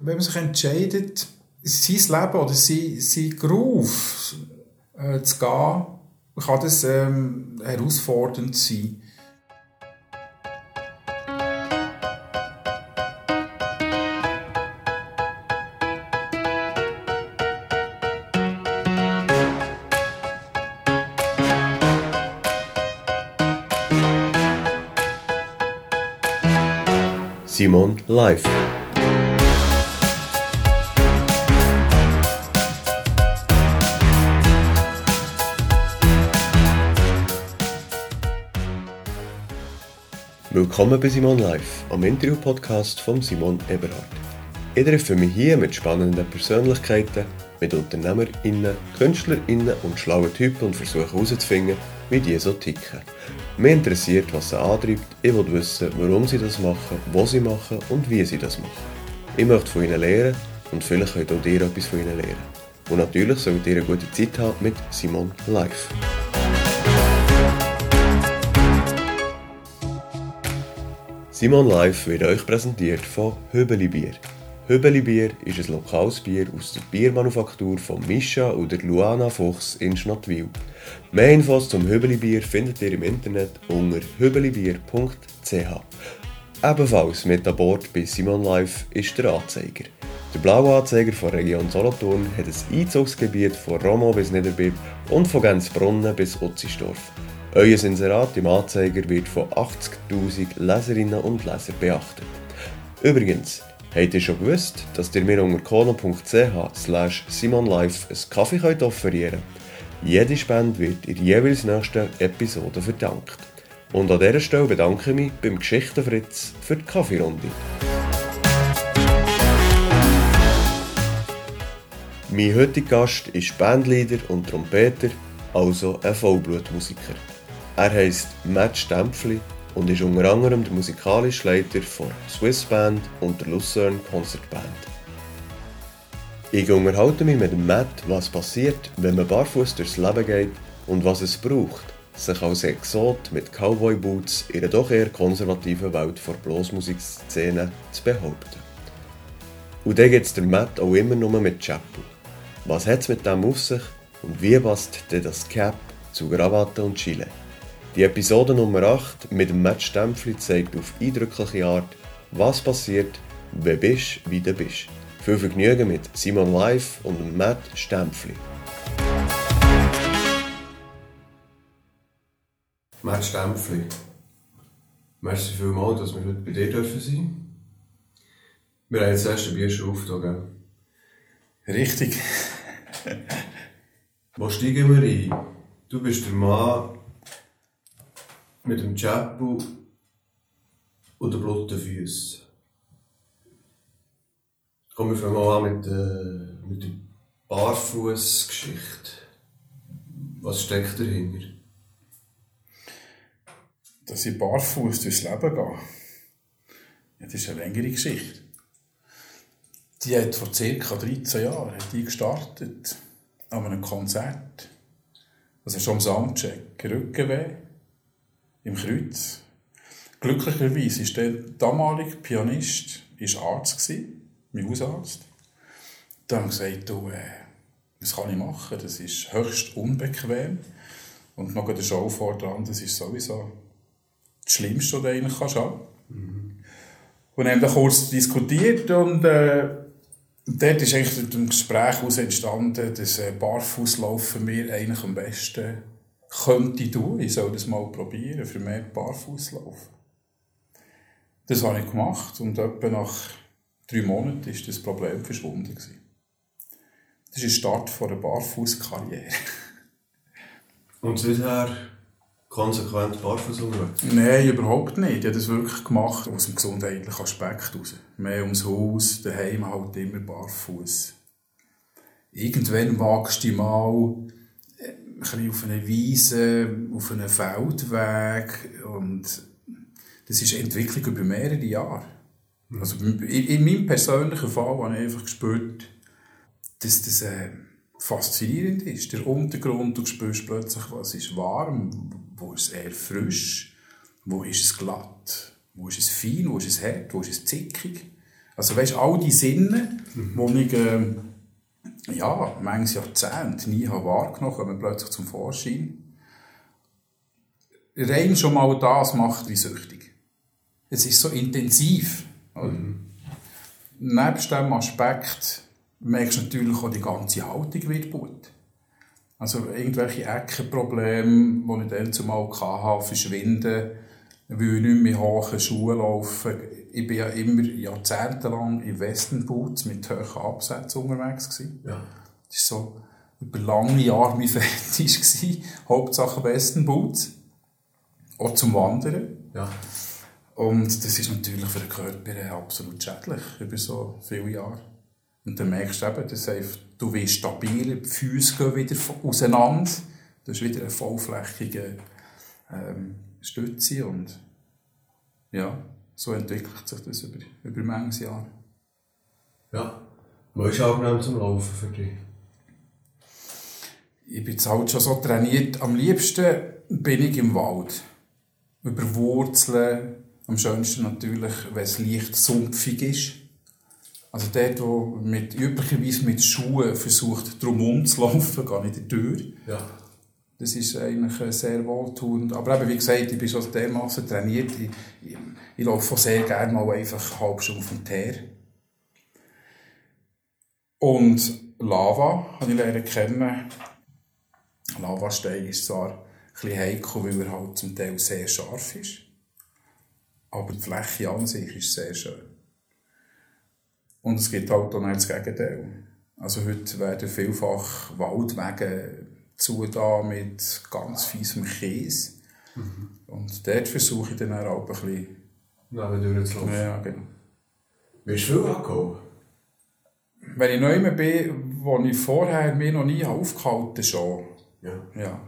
wenn man sich entscheidet, sein Leben oder sein, sein Groove äh, zu gehen, kann das ähm, herausfordernd sein. Simon Live. Willkommen bei Simon Live, am Interview-Podcast von Simon Eberhard. Ich treffe mich hier mit spannenden Persönlichkeiten, mit UnternehmerInnen, KünstlerInnen und schlauen Typen und versuche herauszufinden, wie die so ticken. Mich interessiert, was sie antreibt, ich will wissen, warum sie das machen, wo sie machen und wie sie das machen. Ich möchte von ihnen lernen und vielleicht könnt auch ihr etwas von ihnen lernen. Und natürlich solltet ihr eine gute Zeit haben mit Simon Live. Simon Live wird euch präsentiert von Höbeli Bier. Höbeli Bier ist ein lokales Bier aus der Biermanufaktur von Mischa oder Luana Fuchs in Schnottwil. Mehr Infos zum Höbeli Bier findet ihr im Internet unter höbelibier.ch. Ebenfalls mit an Bord bei Simon Live ist der Anzeiger. Der blaue Anzeiger von Region Solothurn hat ein Einzugsgebiet von Romo bis Niederbipp und von Gänzbrunnen bis Utzisdorf. Euer Inserat im Anzeiger wird von 80.000 Leserinnen und Lesern beachtet. Übrigens, Habt ihr schon gewusst, dass ihr mir unter kono.ch slash simonlife einen Kaffee könnt offerieren Jede Spende wird in jeweils nächsten Episode verdankt. Und an dieser Stelle bedanke ich mich beim Geschichtenfritz für die Kaffeerunde. Mein heutiger Gast ist Bandleader und Trompeter, also ein Vollblutmusiker. Er heisst Matt Stempfli und ist unter anderem der musikalische Leiter von Swiss Band und der Lucerne Concert Band. Ich unterhalte mich mit Matt, was passiert, wenn man barfuß durchs Leben geht und was es braucht, sich als Exot mit Cowboy Boots in einer doch eher konservativen Welt vor Bluesmusikszene zu behaupten. Und dann gibt es der Matt auch immer nur mit Chapel. Was hat es mit dem auf sich und wie passt denn das Cap zu Krawatte und Chile? Die Episode Nummer 8 mit dem Matt Stempfli zeigt auf eindrückliche Art, was passiert, wenn bist, wie du bist. Viel Vergnügen mit Simon Live und Matt Stempfli. Matt Stempfli, merci vielmals, dass wir heute bei dir dürfen sein. Wir haben jetzt das erste Bier schon aufgetan, Richtig. Wo steigen wir ein? Du bist der Mann, mit dem Chapel und den blotten Füßen. Kommen wir mal an mit, äh, mit der Barfußgeschichte. Was steckt dahinter? Dass ich barfuß durchs Leben gehe. Ja, das ist eine längere Geschichte. Die hat vor ca. 13 Jahren hat die gestartet an einem Konzert. Also schon am Soundcheck. Rückenweh im Kreuz. Glücklicherweise war der damalige Pianist ist Arzt, gewesen, mein Hausarzt. Dann haben gesagt, du, äh, was kann ich machen? Das ist höchst unbequem. Und noch eine Show vor dran, das ist sowieso das Schlimmste, was du eigentlich kannst haben. Mhm. Und haben dann kurz diskutiert und äh, dort ist eigentlich ein Gespräch heraus entstanden, dass äh, Barfußlaufen mir eigentlich am besten könnte ich tun. Ich soll das mal probieren, für mehr barfuß laufen. Das habe ich gemacht und etwa nach drei Monaten ist das Problem verschwunden. Das ist der Start einer Barfußkarriere. Und seither konsequent barfuß unterwegs? Nein, überhaupt nicht. Ich habe das wirklich gemacht aus dem gesundheitlichen Aspekt heraus. Mehr ums Haus, daheim halt immer barfuß. Irgendwann wagst du mal ein bisschen auf einer Wiese, auf einem Feldweg und das ist eine Entwicklung über mehrere Jahre. Also in, in meinem persönlichen Fall habe ich einfach gespürt, dass das äh, faszinierend ist. Der Untergrund, du spürst plötzlich, was ist warm, wo ist es eher frisch, wo ist es glatt, wo ist es fein, wo ist es hart, wo ist es zickig. Also weißt, all die Sinne, mhm. die ich äh, ja, manches Jahrzehnt nie habe wahrgenommen kommen plötzlich zum Vorschein. Rein schon mal das macht wie süchtig. Es ist so intensiv. Mhm. Nebst dem Aspekt merkst du natürlich auch, die ganze Haltung wird gut. Also irgendwelche Eckenprobleme, die ich dann zumal hatte, verschwinden, weil ich nicht mehr in hohen Schuhen laufen. Ich war ja immer jahrzehntelang in Western Boots mit hohen Absätzen unterwegs. Gewesen. Ja. Das war so über lange Jahre mein Fetisch. Gewesen. Hauptsache Western Boots. Auch zum Wandern. Ja. Und das ist natürlich für den Körper absolut schädlich, über so viele Jahre. Und dann merkst du eben, dass du wirst stabiler, die Füße gehen wieder auseinander, du hast wieder eine vollflächige ähm, Stütze und ja, so entwickelt sich das über, über manches Jahr. Ja, was ist angenehm zum Laufen für dich? Ich bin jetzt halt schon so trainiert. Am liebsten bin ich im Wald. Über Wurzeln, am schönsten natürlich, wenn es leicht sumpfig ist. Also dort, wo mit, üblicherweise mit Schuhen versucht, drumherum zu laufen, gar nicht in die Tür. Ja. Das ist eigentlich sehr wohltuend. Aber eben, wie gesagt, ich bin schon dermaßen trainiert. Ich, ich, ich laufe sehr gerne mal einfach halbe Stunde vom Teer. Und Lava habe ich lernen kennen. Lavastein ist zwar ein bisschen heikel, weil er halt zum Teil sehr scharf ist. Aber die Fläche an sich ist sehr schön. Und es gibt halt auch noch das Gegenteil. Also heute werden vielfach Waldwege da mit ganz fiesem Käse. Mhm. Und dort versuche ich dann auch ein bisschen... Neben durchzulaufen? Ja, genau. Bist du viel angekommen? Wenn ich neu bin, wo ich vorher mir noch nie aufgehalten schon. Ja. Ja,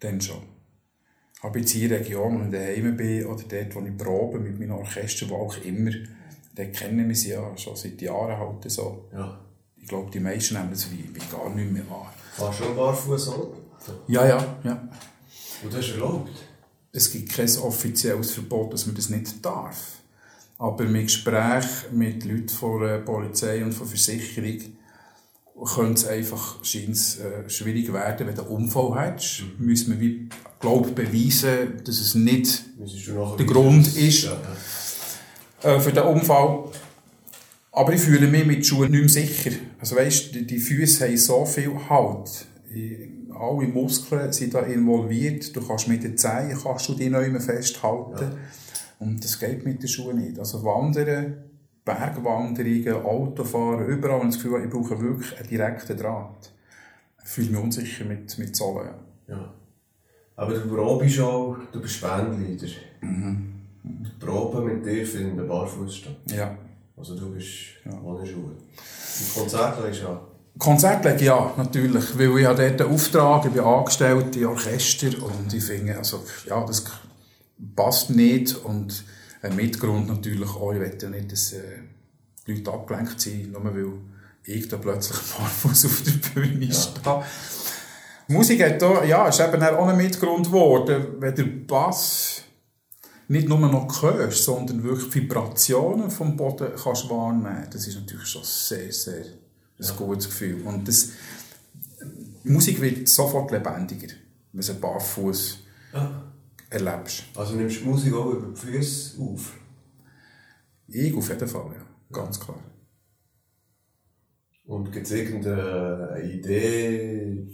dann schon. Aber jetzt in der Region, wo ich daheim bin, oder dort, wo ich probe mit meinem Orchester, wo auch immer, dort kennen wir sie ja schon seit Jahren halt so. Ja. Ich glaube, die meisten nehmen das wie, wie gar nicht mehr wahr. Du schon barfuß an? Ja, ja, ja. Und das ist erlaubt? Es gibt kein offizielles Verbot, dass man das nicht darf. Aber mit Gesprächen mit Leuten von der Polizei und von der Versicherung könnte es einfach scheint's, äh, schwierig werden, wenn du einen Unfall hast. Mhm. Müssen wir, wie, glaub, beweisen, dass es nicht der Grund ist ja, ja. Äh, für den Unfall. Aber ich fühle mich mit Schuhen nicht mehr sicher. Also weißt, die, die Füße haben so viel Halt. alle Muskeln sind da involviert. Du kannst mit den Zehen kannst du die neu festhalten. Ja. Und das geht mit den Schuhen nicht. Also Wandern Bergwanderungen, Autofahren, überall habe ich das Gefühl, ich brauche wirklich einen direkten Draht. Ich fühle mich unsicher mit, mit Zollen. Ja. Aber du probst auch, du bist Bandleader. Mhm. Die Proben mit dir finden barfuß statt. Ja. Also du bist ja. ohne Schuhe. Und Konzert legst du an? Konzert lege natürlich. Weil ich habe dort einen Auftrag, ich bin angestellt in Orchester und ich finde, also, ja, das passt nicht und ein Mitgrund natürlich auch, ich will ja nicht, dass äh, die Leute abgelenkt sind, nur weil ich da plötzlich barfuß auf der Bühne ja. stehe. Musik hat da, ja, ist eben auch ein Mitgrund geworden, wenn der Bass nicht nur noch hörst, sondern wirklich Vibrationen vom Boden kannst wahrnehmen. Das ist natürlich schon sehr, sehr ein ja. gutes Gefühl. Und das, Musik wird sofort lebendiger, wenn sie barfuß ja erlebst. Also nimmst du Musik auch über die Füße auf? Ich auf jeden Fall, ja. Ganz klar. Und gibt es irgendeine Idee,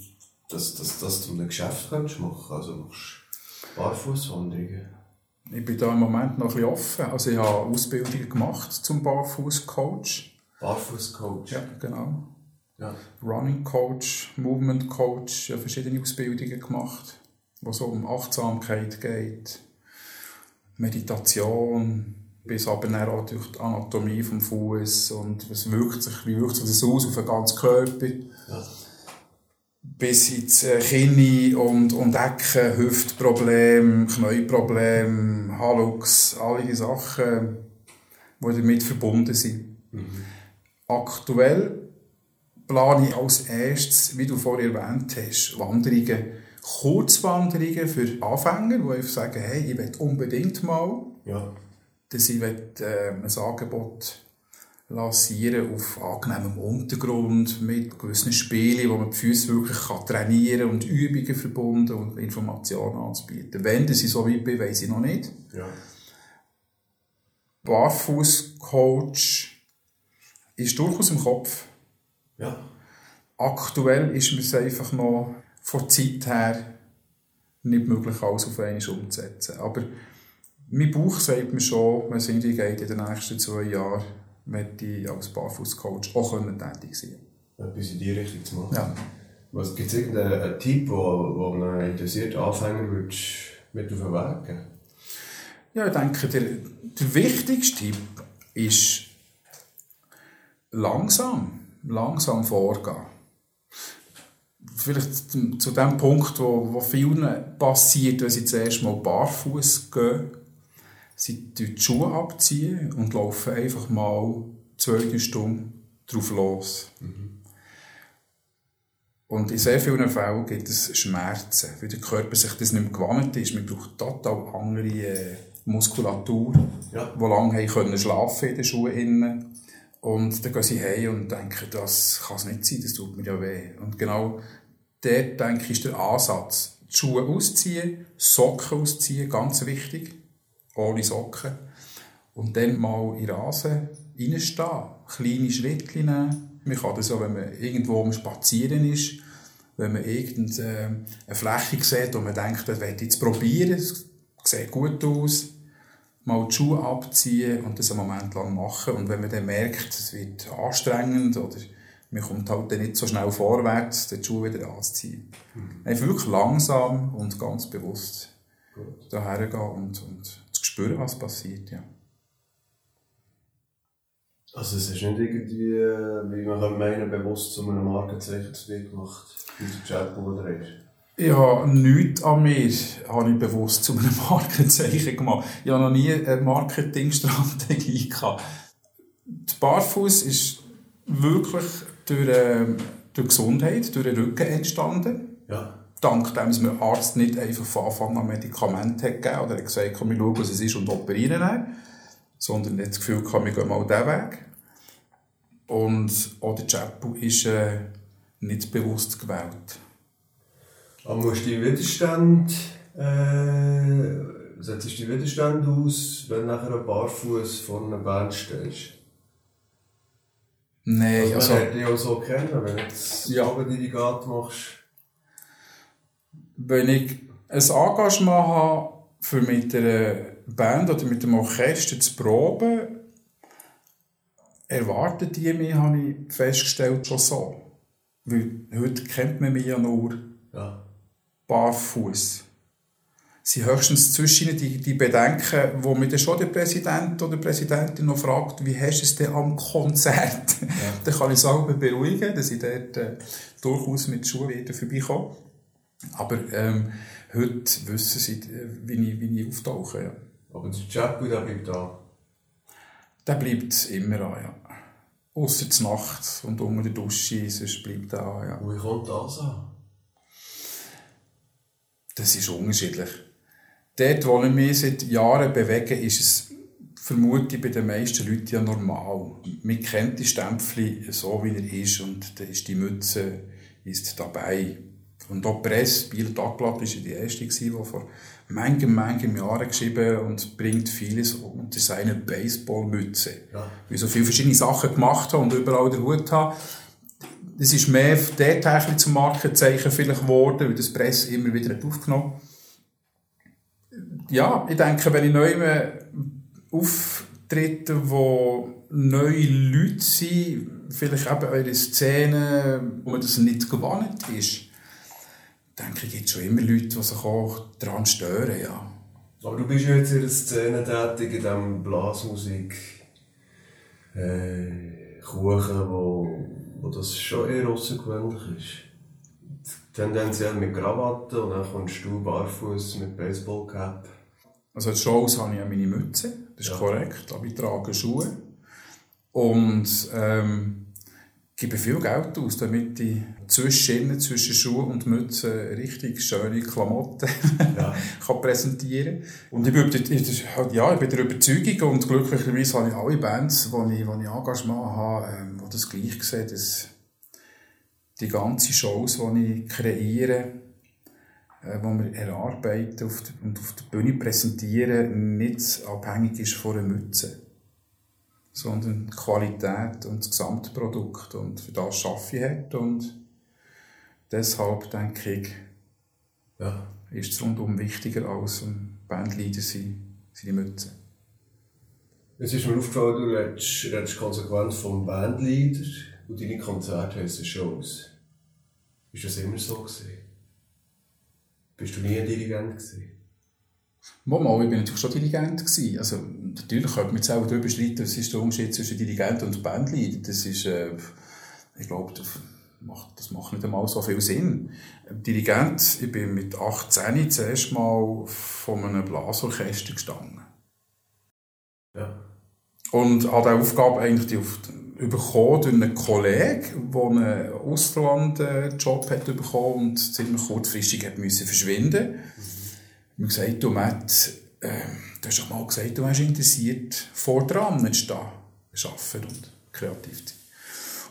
dass, dass, dass du ein Geschäft kannst machen Also machst du Barfußwanderungen? Ich bin da im Moment noch ein bisschen offen. Also ich habe Ausbildungen gemacht zum Barfußcoach. Barfußcoach? Ja, genau. Ja. Running Coach, Movement Coach, ja, verschiedene Ausbildungen gemacht wo es um Achtsamkeit geht, Meditation, bis aber dann auch durch die Anatomie des Fuß und was wirkt sich, wie wirkt sich das aus auf den ganzen Körper. Ja. Bis ins äh, Knie und, und Ecken, Hüftproblem, Knieproblem, Hallux, all diese Sachen, die damit verbunden sind. Mhm. Aktuell plane ich als erstes, wie du vorher erwähnt hast, Wanderungen Kurzwanderungen für Anfänger, die einfach sagen, hey, ich will unbedingt mal, ja. dass ich will, äh, ein Angebot lancieren auf angenehmem Untergrund mit gewissen Spielen, wo man die Füße wirklich kann trainieren und Übungen verbunden und Informationen anzubieten. Wenn das so weit bin, weiß ich noch nicht. Ja. Barfußcoach ist durchaus im Kopf. Ja. Aktuell ist es einfach noch von der Zeit her nicht möglich, alles auf einmal umzusetzen. Aber mein Bauch sagt mir schon, man sind geht in den nächsten zwei Jahren möchte ich als Barfußcoach auch können tätig sein Etwas in die Richtung zu machen. Ja. Was gibt es irgendeinen Tipp, wo, wo einen interessierten Anfänger würdest mit auf den Weg geben? Ja, ich denke, der, der wichtigste Tipp ist langsam, langsam vorgehen. Vielleicht zu dem Punkt, wo, wo vielen passiert, wenn sie zuerst mal barfuß gehen sie die Schuhe abziehen und laufen einfach mal zwei, drei Stunden drauf los. Mhm. Und in sehr vielen Fällen gibt es Schmerzen, weil der Körper sich das nicht mehr gewohnt ist. Man braucht total andere äh, Muskulatur, ja. die lange können schlafen in den Schuhen. Und dann gehen sie heim und denken, das kann es nicht sein, das tut mir ja weh. Und genau dort, denke ich, ist der Ansatz. Die Schuhe ausziehen, Socken ausziehen, ganz wichtig ohne Socken. Und dann mal in Rasen reinstehen, kleine Schritte nehmen. Man kann das auch, wenn man irgendwo am Spazieren ist, wenn man irgendeine Fläche sieht und man denkt, das werde ich jetzt probieren, es sieht gut aus, mal die Schuhe abziehen und das einen Moment lang machen. Und wenn man dann merkt, es wird anstrengend oder man kommt halt dann nicht so schnell vorwärts, die Schuhe wieder anzuziehen. Mhm. Einfach wirklich langsam und ganz bewusst daher gehen und, und spüren, was passiert, ja. Also es ist nicht irgendwie, wie man kann meinen, bewusst zu einem Markenzeichen zu dir gemacht, wie der Chatbot ist? Ja, nichts an mir habe ich bewusst zu einem Markenzeichen gemacht. Ich habe noch nie eine Marketingstrategie gehabt. Der Barfuß ist wirklich durch, äh, durch Gesundheit, durch den Rücken entstanden. Ja dank dem, dass mir Arzt nicht einfach von Anfang an Medikamente hat gegeben oder hat gesagt, komm, wir schauen, was es ist und operieren dann, sondern hat das Gefühl gehabt, wir gehen mal diesen Weg. Und auch der Chapu ist äh, nicht bewusst gewählt. Aber musst du die Widerstand, äh, setzt du die Widerstand aus, wenn du nachher ein Barfuß vor einer Band stehst? Nein, also... Man also, dich auch so kennen, wenn du jetzt ja. die Gate machst wenn ich ein Engagement habe, für mit einer Band oder mit einem Orchester zu proben, erwarten die mich, habe ich festgestellt, schon so. Weil heute kennt man mich ja nur ja. barfuß. Sie höchstens zwischen die, die Bedenken, wo mir dann schon der Präsident oder die Präsidentin noch fragt, wie hast du es denn am Konzert? Ja. dann kann ich selber beruhigen, dass ich dort äh, durchaus mit Schuhen wieder vorbeikomme. Aber ähm, heute wissen sie, äh, wie ich, wie ich auftauche. Ja. Aber der Chapu, der bleibt da? Der bleibt immer an, ja. Ausser die Nacht und unter der Dusche, sonst bleibt er an, ja. Wie kommt das an? Das ist unterschiedlich. Dort, wo ich mich seit Jahren bewege, ist es vermute bei den meisten Leuten ja normal. Man kennt die Stempel so, wie er ist und da ist die Mütze ist dabei. Und auch die Presse, Bieler Tagblatt, war die erste, die vor manchen, manchen Jahren geschrieben und bringt vieles unter seine Baseballmütze. Ja. Weil so viele verschiedene Sachen gemacht haben und überall den Hut haben. Das ist mehr dort zum Markenzeichen vielleicht geworden, weil das Presse immer wieder aufgenommen Ja, ich denke, wenn ich neu auftrete, wo neue Leute sind, vielleicht eben eure Szene, wo man das nicht gewohnt ist, denke ich, gibt schon immer Leute, die sich auch daran stören, ja. Aber du bist ja jetzt in der Szene tätig, in diesem Blasmusik, äh, Kuchen, wo, wo das schon eher außergewöhnlich ist. Tendenziell mit Krawatte und dann kommst du barfuß mit Baseballcap. Also als Shows habe ich ja meine Mütze, das ist ja. korrekt, aber ich trage Schuhe. Und ähm, gebe viel Geld aus, damit ich zwischen, zwischen Schuhe und Mütze richtig schöne Klamotten ja. kann präsentieren kann. Und ich bin, ja, ich bin der Überzeugung und glücklicherweise habe ich alle Bands, wo ich, wo ich Engagement habe, ähm, die das gleich sehen, dass die ganzen Shows, die ich kreiere, äh, die wir erarbeiten und auf der Bühne präsentieren, nicht abhängig ist von einer Mütze sondern die Qualität und das Gesamtprodukt. Und für das schaffe ich. Und deshalb denke ich, ja. ist es rundum wichtiger als ein Bandleader sein, seine Mütze. Es ist mir aufgefallen, du redest, redest konsequent vom Bandleader und deine Konzerte heissen Shows. Ist das immer so gewesen? Bist du nie ein Dirigent gewesen? Mal, ich war natürlich schon Dirigent. Gewesen. Also, natürlich könnte man jetzt auch darüber streiten, was ist der Unterschied zwischen Dirigent und Bandleader. Das ist, äh, ich glaube, macht, das macht nicht einmal so viel Sinn. Dirigent, ich bin mit 18 zuerst mal von einem Blasorchester gestanden. Ja. Und habe die Aufgabe eigentlich die auf, bekommen durch einen Kollegen, der einen Auslandjob hat bekommen und ziemlich kurzfristig hat müssen verschwinden musste. Ich habe gesagt, du Matt, äh, du hast doch mal gesagt, du hast interessiert, vor dran zu stehen, arbeiten und kreativ zu sein.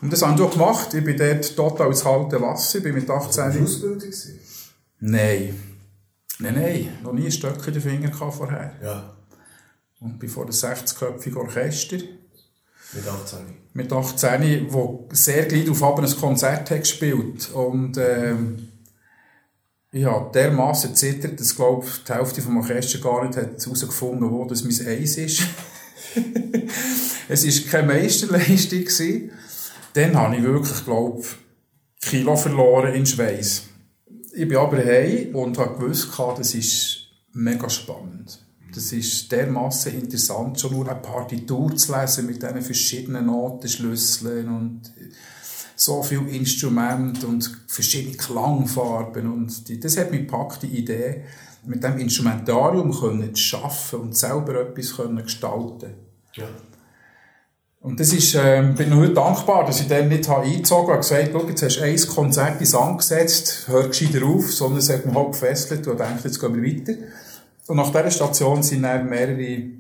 Und das haben wir gemacht. Ich bin dort total ins kalte Wasser. Ich bin mit 18 Jahren... Ausbildung? Nein. Nein, nein. Noch nie ein Stück in den Finger vorher. Ja. Und bin vor einem 60-köpfigen Orchester. Mit 18? Mit 18, wo sehr gleich auf ein Konzert hat gespielt. Und, ähm, ich habe dermassen zittert, dass glaube die Hälfte vom Orchester gar nicht hat herausgefunden, wo das mein Eis ist. es war keine Meisterleistung. Gewesen. Dann habe ich wirklich, glaube Kilo verloren in Schweiß. Ich bin aber heim und habe gewusst, das ist mega spannend. Das ist dermaßen interessant, schon nur eine Partitur zu lesen mit diesen verschiedenen Notenschlüsseln und so viele Instrumente und verschiedene Klangfarben und die, das hat mich gepackt, die Idee, mit dem Instrumentarium können zu arbeiten und selber etwas können gestalten. Ja. Und das ist, äh, bin heute dankbar, dass ich dann nicht habe eingezogen habe und gesagt, schau, jetzt hast du ein Konzert ins angesetzt, hör gescheiter auf, sondern es hat mich halt gefesselt und denkt, jetzt gehen wir weiter. Und nach dieser Station sind dann mehrere, ich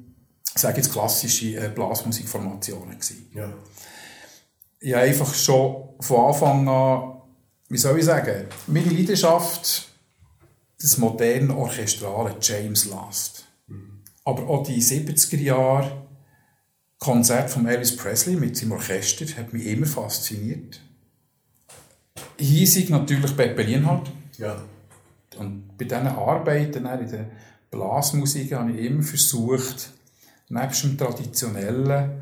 sage jetzt klassische äh, Blasmusikformationen gewesen. Ja ich habe einfach schon von Anfang an, wie soll ich sagen, meine Leidenschaft, das moderne Orchestrale, James Last. Mhm. Aber auch die 70er Jahre Konzert von Elvis Presley mit seinem Orchester hat mich immer fasziniert. Hiesig natürlich Pepe Lienhardt. Ja. Und bei diesen Arbeiten in der Blasmusik habe ich immer versucht, nebst dem Traditionellen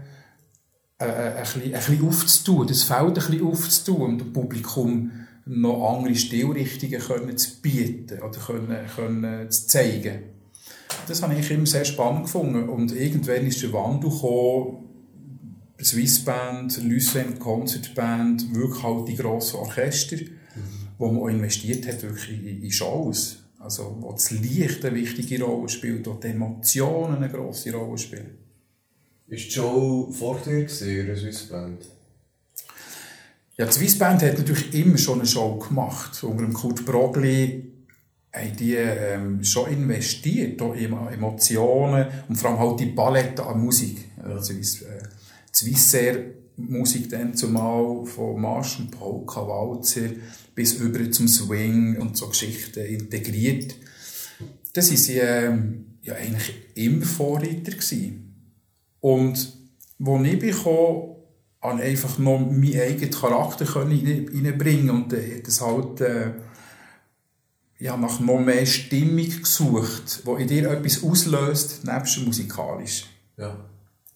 äh, äh, ein, bisschen, ein bisschen aufzutun, das Feld ein bisschen aufzutun und dem Publikum noch andere Stilrichtungen können zu bieten oder können, können zu zeigen. Das habe ich immer sehr spannend gefunden. Und irgendwann ist der Wandel gekommen, Swissband, Lucent Concert Band, wirklich halt die grossen Orchester, mhm. wo man auch investiert hat wirklich in Shows. Also, wo das Licht eine wichtige Rolle spielt, wo die Emotionen eine grosse Rolle spielen. Ist Joe vor dir in der Swissband? Ja, die Swissband hat natürlich immer schon eine Show gemacht. Unter dem Kurt Brogli haben die ähm, schon investiert in Emotionen und vor allem halt die Palette an Musik. Also äh, die Swissair Musik dann zumal von Marsch und Polka, Walzer bis über zum Swing und so Geschichten integriert. Das war ähm, ja eigentlich immer Vorreiter gewesen. Und wo ich bekomme, habe einfach noch meinen eigenen Charakter reinbringen und äh, das halt äh, ja, nach noch mehr Stimmung gesucht, wo in dir etwas auslöst, nebst musikalisch. Ja.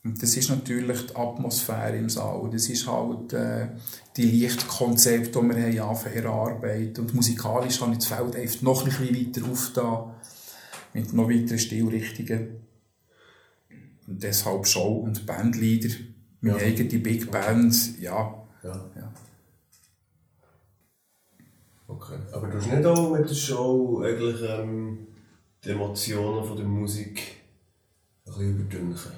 Und das ist natürlich die Atmosphäre im Saal. Das ist halt äh, die Lichtkonzepte, die wir haben erarbeitet Und musikalisch habe ich das Feld einfach noch ein bisschen weiter aufgetan, mit noch weiteren Stilrichtungen. Und deshalb Show- und Bandleader. Meine ja. eigene Big Band, ja. ja. ja. Okay. Aber du hast nicht auch mit der Show eigentlich ähm, die Emotionen von der Musik ein bisschen überdünken?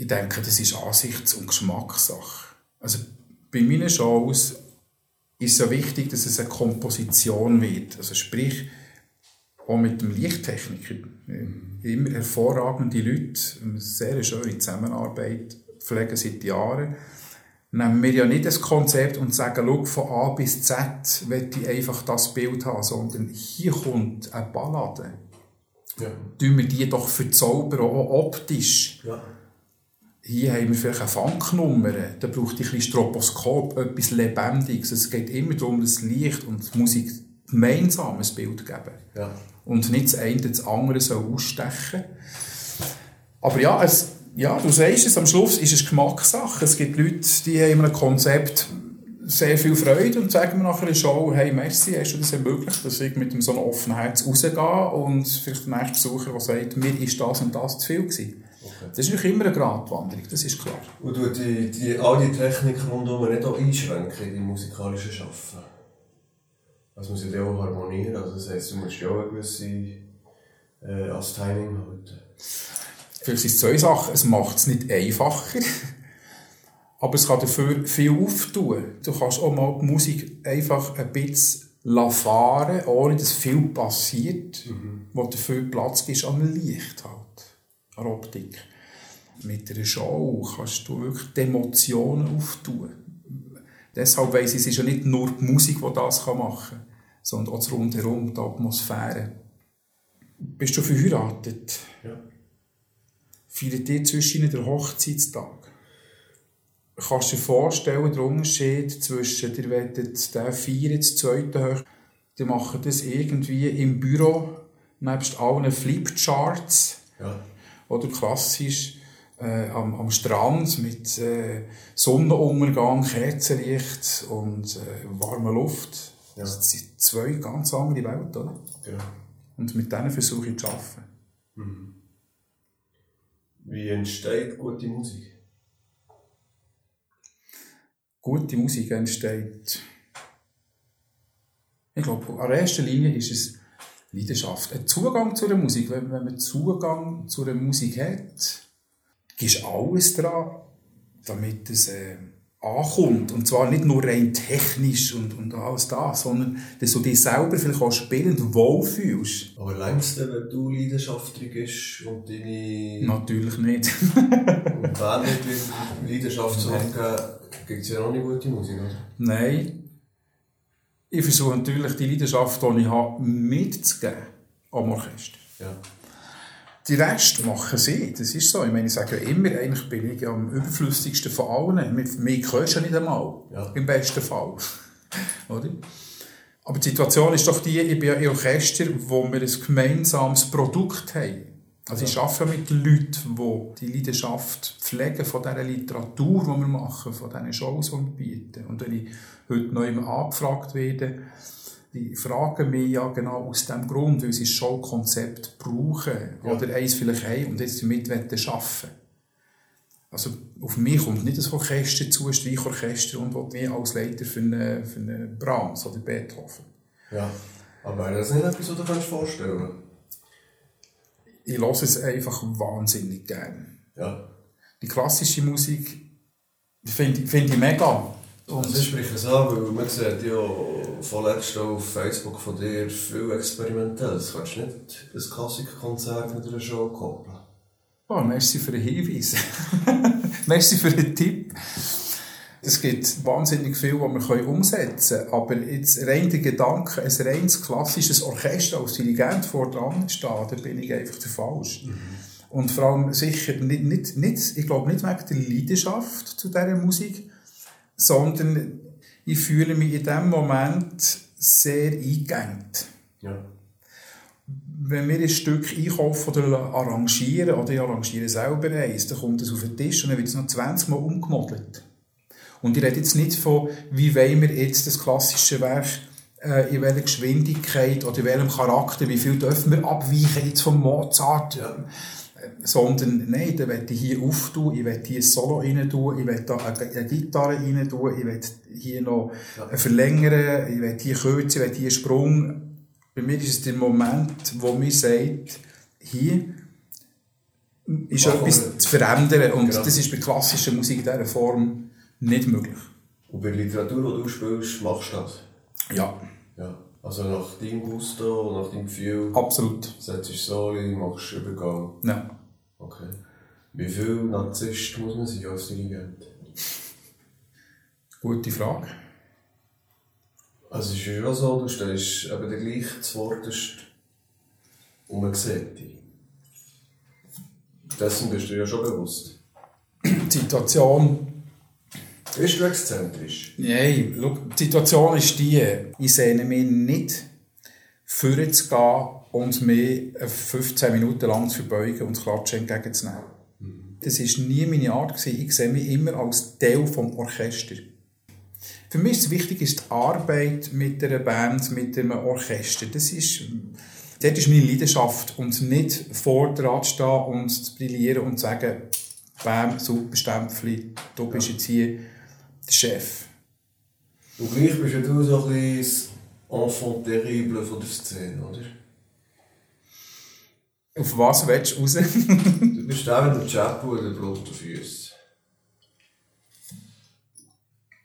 ich denke, das ist Ansichts- und Geschmackssache. Also bei meinen Shows ist es ja wichtig, dass es eine Komposition wird. Also sprich, auch mit dem Lichttechniker. Immer hervorragende Leute, eine sehr schöne Zusammenarbeit, pflegen seit Jahren. Nehmen wir ja nicht das Konzept und sagen, schau, von A bis Z will ich einfach das Bild haben, sondern hier kommt eine Ballade. Ja. Tun wir die doch verzaubern, auch optisch. Ja. Hier haben wir vielleicht eine Funknummer, da braucht ich ein bisschen Stroboskop, etwas Lebendiges. Es geht immer darum, das Licht und die Musik gemeinsam ein Bild geben. Ja. Und nicht das eine das andere so ausstechen. Aber ja, es, ja, du sagst es, am Schluss ist es Geschmackssache. Es gibt Leute, die haben ein Konzept sehr viel Freude und sagen mir nach einer Show, hey, merci, hast du das ermöglicht, dass ich mit so einem offenen Herz rausgehe und vielleicht der nächste Besucher, der sagt, mir ist das und das zu viel gewesen. Okay. Das ist natürlich immer eine Gratwanderung, das ist klar. Und du die, die, all die Technik rundherum nicht auch einschränken in die musikalischen Schaffen? Das muss ja auch harmonieren, also das heisst, du musst ja auch eine gewisse äh, als Timing halten. Vielleicht sind es zwei Sachen. Es macht es nicht einfacher, aber es kann dafür viel auftun. Du kannst auch mal die Musik einfach ein bisschen fahren, ohne dass viel passiert, mhm. wo dafür Platz ist am Licht halt, an der Optik. Mit einer Show kannst du wirklich die Emotionen auftun. Deshalb weiss ich, es ist ja nicht nur die Musik, die das machen kann sondern auch das Rundherum, die Atmosphäre. Bist du verheiratet? Ja. Feiert ihr zwischen der Hochzeitstag? Kannst du dir vorstellen, der Unterschied zwischen, ihr wollt den feiern, das zweite Hoch, die machen das irgendwie im Büro, nebst allen Flipcharts. Ja. Oder klassisch äh, am, am Strand mit äh, Sonnenuntergang, Kerzenlicht und äh, warmer Luft. Ja. Das sind zwei ganz andere Welten, oder? Genau. Und mit denen versuche ich zu arbeiten. Mhm. Wie entsteht gute Musik? Gute Musik entsteht. Ich glaube, an erster Linie ist es Leidenschaft. Ein Zugang zu der Musik. Wenn, man Zugang zu der Musik hat, gibst alles daran, damit es. Äh, ankommt. Und zwar nicht nur rein technisch und, und alles das, sondern dass du dich selber vielleicht auch spielend wohlfühlst. Aber längst wenn du leidenschaftlich bist und deine... Natürlich nicht. und wenn nicht Leidenschaft zu haben, gibt es ja noch nicht gute Musik, oder? Nein. Ich versuche natürlich die Leidenschaft, die ich habe, mitzugeben am Orchester. Ja. Die Rest machen sie. Das ist so. Ich meine, ich sage ja immer, eigentlich bin ich am überflüssigsten von allen. Mich hörst du nicht einmal. Ja. Im besten Fall. Oder? Aber die Situation ist doch die, ich bin ja ein Orchester, wo wir ein gemeinsames Produkt haben. Also ich arbeite mit Leuten, die die Leidenschaft pflegen von dieser Literatur, die wir machen, von diesen Shows, die wir bieten. Und wenn ich heute noch immer angefragt werde, die fragen mich ja genau aus dem Grund, weil sie ein Showkonzept brauchen ja. oder eins vielleicht haben und jetzt damit arbeiten wollen. Also auf mich kommt nicht das Orchester zu, ein Streichorchester und will mich als Leiter für einen, für eine Brahms oder Beethoven. Ja, aber wäre das nicht etwas, was du dir vorstellen kannst? Ich höre es einfach wahnsinnig gerne. Ja. Die klassische Musik finde find ich mega. Und das spricht es an, weil man sieht ja vorletzt auf Facebook von dir viel Experimentelles. Kannst du nicht ein Klassikkonzert mit einer Show koppeln? Oh, merci für den Hinweis. merci für den Tipp. Es gibt wahnsinnig viel, was wir umsetzen können. Aber jetzt rein der Gedanke, ein reines klassisches Orchester als Dirigent vor dran stehen, da bin ich einfach der Falsch. Mhm. Und vor allem sicher nicht, nicht, nicht, ich glaube nicht wegen der Leidenschaft zu dieser Musik, sondern ich fühle mich in diesem Moment sehr eingegangen. Ja. Wenn wir ein Stück einkaufen oder arrangieren, oder ich arrangiere selber eins, dann kommt es auf den Tisch und dann wird es noch 20 Mal umgemodelt. Und ich rede jetzt nicht von, wie wollen wir jetzt das klassische Werk äh, in welcher Geschwindigkeit oder in welchem Charakter, wie viel dürfen wir abweichen jetzt von Mozart. Sondern nein, da will ich hier auftun, ich will hier ein Solo rein tun, ich will da eine, Gitarre rein tun, ich will hier noch ja. verlängern, ich will hier kürzen, ich will hier einen Sprung. Bei mir ist es der Moment, wo mir sagt, hier ist Machen etwas wir. zu verändern. Und Genau. das ist bei klassischer Musik in dieser Form nicht möglich. Und bei Literatur, die du spielst, machst du das? Ja, Ja. Also nach deinem Gusto, nach deinem Gefühl, absolut. setzt du Soli, machst Übergang. Ja. Okay. Wie viel Narzisst muss man sein als Dirigent? Gute Frage. Also es ist ja schon so, du stehst eben der gleich zuvorderst und man sieht dich. Dessen bist du ja schon bewusst. Die Situation Exzentrisch? Nein, schau, die Situation ist die, ich sehne mich nicht, vorne zu gehen und mich 15 Minuten lang zu verbeugen und das Klatschen entgegenzunehmen. Das war nie meine Art. Gewesen. Ich sehe mich immer als Teil des Orchester. Für mich ist es wichtig, ist die Arbeit mit einer Band, mit einem Orchester. Das ist, dort ist meine Leidenschaft. Und nicht vor dran zu stehen und zu brillieren und zu sagen, Bam, super Stempel, du bist jetzt hier der Chef. Und gleich bist ja du so ein bisschen das Enfant terrible von der Szene, oder? Auf was willst du raus? Du bist der mit dem Chapeau und den bloßen Füßen.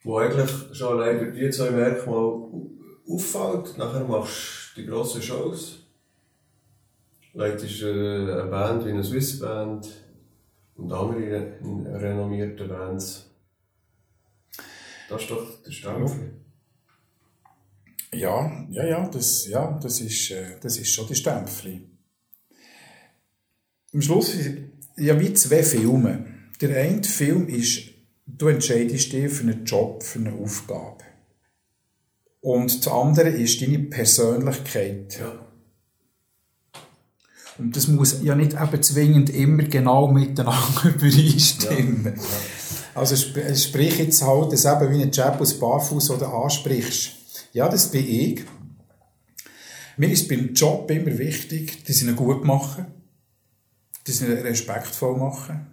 Wo eigentlich schon allein durch die zwei Merkmale auffällt. Nachher machst du die grossen Shows. Leitest eine Band wie eine Swiss Band und andere re renommierte Bands. Das ist doch der Stempel. ja, ja, ja, das, ja, das, ist, äh, das ist schon die Stempel. Am Schluss ist ja wie zwei Filme. Der eine Film ist, du entscheidest dich für einen Job, für eine Aufgabe. Und das andere ist deine Persönlichkeit. Ja. Und das muss ja nicht eben zwingend immer genau miteinander übereinstimmen. Also sp sprich jetzt halt das eben wie ein Jab aus Barfuß oder ansprichst. Ja, das bin ich. Mir ist beim Job immer wichtig, dass ich ihn gut mache, dass ich ihn respektvoll mache.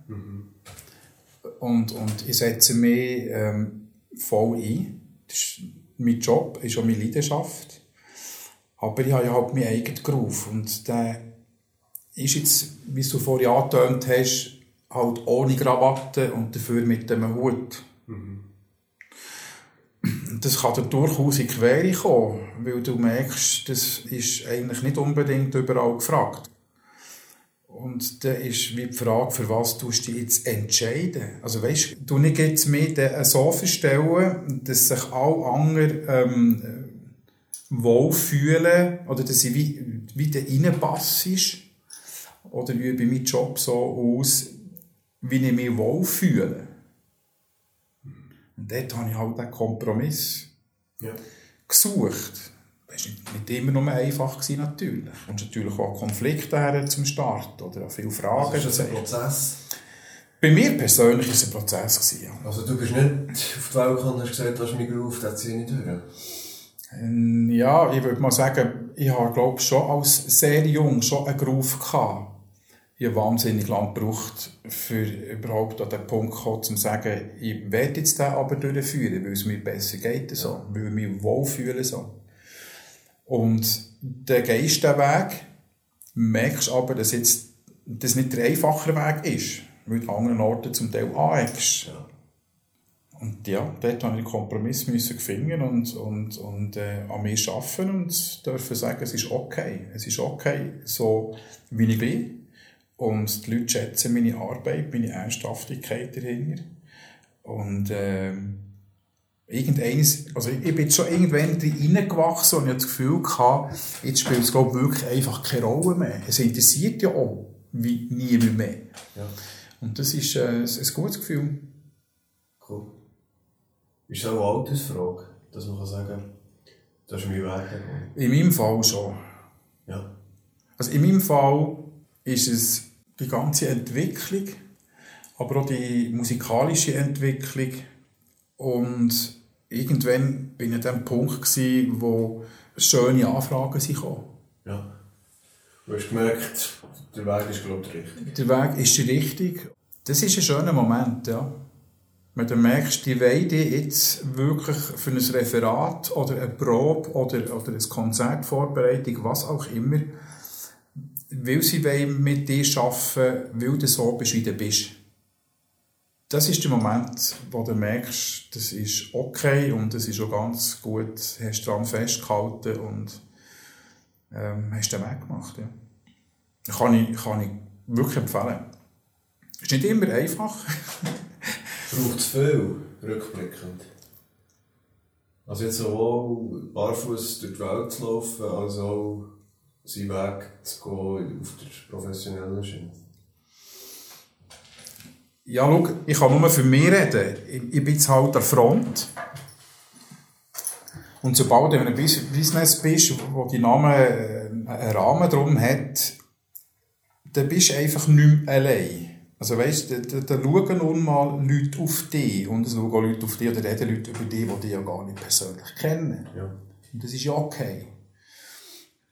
Und, und ich setze mich ähm, voll ein. Das ist, mein Job ist auch meine Leidenschaft. Aber ich habe ja halt meinen eigenen Groove. Und der ist jetzt, wie du vorhin angetönt hast, halt ohne Krawatte und dafür mit einem Hut. Und Das kann dir durchaus in die Quere kommen, weil du merkst, das ist eigentlich nicht unbedingt überall gefragt. Und dann ist wie die Frage, für was tust du dich jetzt entscheiden? Also weißt du, nicht jetzt mehr den so verstellen, dass sich alle anderen ähm, wohlfühlen oder dass sie wie, wie der Innenpass ist. Oder übe ich meinen Job so aus, wie ich mich wohlfühle. Und dort habe ich halt einen Kompromiss Ja. gesucht. Das war nicht, nicht immer nur einfach, gewesen, natürlich. Und natürlich auch Konflikte her zum Start oder auch viele Fragen. Also ist das ein Prozess? Bei mir persönlich war es ein Prozess. Gewesen, ja. Also du bist nicht auf die Welt gekommen und hast gesagt, ist mein Groove, das ziehe ich durch. Ähm, Ja, ich würde mal sagen, ich habe, glaube schon als sehr jung schon einen Groove gehabt. Habe wahnsinnig lange gebraucht, für überhaupt an den Punkt zu kommen, zu sagen, ich werde jetzt den aber durchführen, weil es mir besser geht, so, weil ich mich wohlfühle. So. Und dann gehst du den Weg, merkst aber, dass jetzt das nicht der einfache Weg ist, weil du an anderen Orten zum Teil aneckst. Ja. Und ja, dort habe ich einen Kompromiss müssen finden und, und, und äh, an mir arbeiten und dürfen sagen, es ist okay. Es ist okay, so wie ich bin. Und die Leute schätzen meine Arbeit, meine Ernsthaftigkeit dahinter. Und ähm, irgendeines, also ich bin jetzt schon irgendwann reingewachsen und ich hatte das Gefühl gehabt, jetzt spielt es glaube ich, wirklich einfach keine Rolle mehr. Es interessiert ja auch wie niemand mehr. Ja. Und das ist äh, ein ein gutes Gefühl. Cool. Ist das auch eine Altersfrage, dass man kann sagen das ist mein Weg? In meinem Fall schon. Ja. Also in meinem Fall ist es die ganze Entwicklung, aber auch die musikalische Entwicklung. Und irgendwann bin ich an dem Punkt, gewesen, wo schöne Anfragen gekommen. ja. Du hast gemerkt, der Weg ist, glaube ich, richtig. Der Weg ist richtig. Das ist ein schöner Moment, ja. Wenn du merkst, die dich jetzt wirklich für ein Referat oder eine Probe oder, oder eine Konzertvorbereitung, was auch immer, weil sie mit dir arbeiten weil du so du bist. Das ist der Moment, wo du merkst, das ist okay und das ist auch ganz gut, hast daran festgehalten und ähm, hast den Weg gemacht. Ja. Kann, ich, kann ich wirklich empfehlen. Ist nicht immer einfach. Braucht es viel, rückblickend? Also jetzt sowohl barfuß durch die Welt zu laufen, als auch seinen Weg zu gehen auf der professionellen Schiene? Ja, schau, ich kann nur für mich reden. Ich bin jetzt halt der Front. Und sobald du in einem Business bist, wo die Name äh, einen Rahmen drum hat, dann bist du einfach nicht mehr allein. Also weißt, da, da, da schauen nun mal Leute auf dich und es schauen Leute auf dich oder reden Leute über dich, die dich ja gar nicht persönlich kennen. Ja. Und das ist ja okay.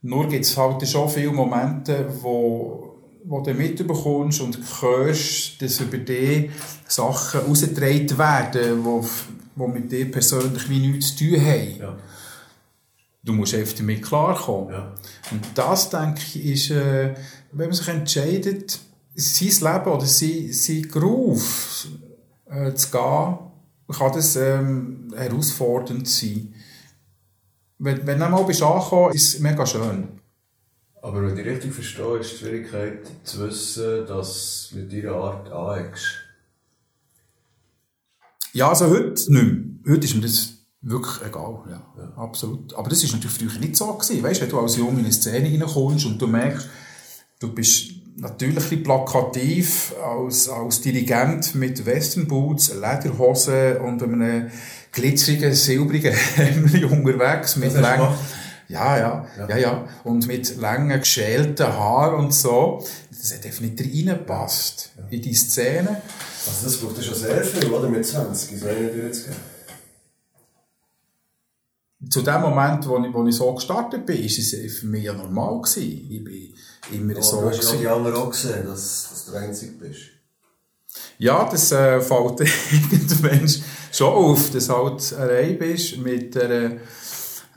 Nur gibt es halt schon viele Momente, wo, wo du mitbekommst und hörst, dass über dich Sachen herausgetragen werden, die, die mit dir persönlich wie nichts zu tun haben. Ja. Du musst einfach damit klarkommen. Ja. Und das, denke ich, ist, äh, wenn man sich entscheidet, sein Leben oder sein, sein Beruf äh, zu gehen, kann das ähm, herausfordernd sein. Wenn, wenn du einmal bist angekommen, ist es mega schön. Aber wenn ich richtig verstehe, ist die Schwierigkeit zu wissen, dass du mit deiner Art aneckst. Ja, also heute nicht mehr. Heute ist mir das wirklich egal, ja. ja. Absolut. Aber das war natürlich früher nicht so gewesen. Weißt, wenn du als Junge in eine Szene reinkommst und du merkst, du bist natürlich ein plakativ als, als Dirigent mit Westernboots, Lederhosen und einem glitzerigen, silbrigen Hemd unterwegs mit langen, ja, ja, ja, ja, ja, und mit langen, geschälten Haaren und so. Das hat einfach nicht reingepasst ja. in die Szene. Also das braucht ja schon sehr viel, oder? Mit 20, so eine durchzugehen. Zu dem Moment, wo ich, wo ich so gestartet bin, war es für mich ja normal. Gewesen. Ich bin immer oh, so. Du hast ja die anderen auch gesehen, dass, dass du der Einzige bist. Ja, das äh, fällt irgendwann schon auf, dass du halt allein bist mit der,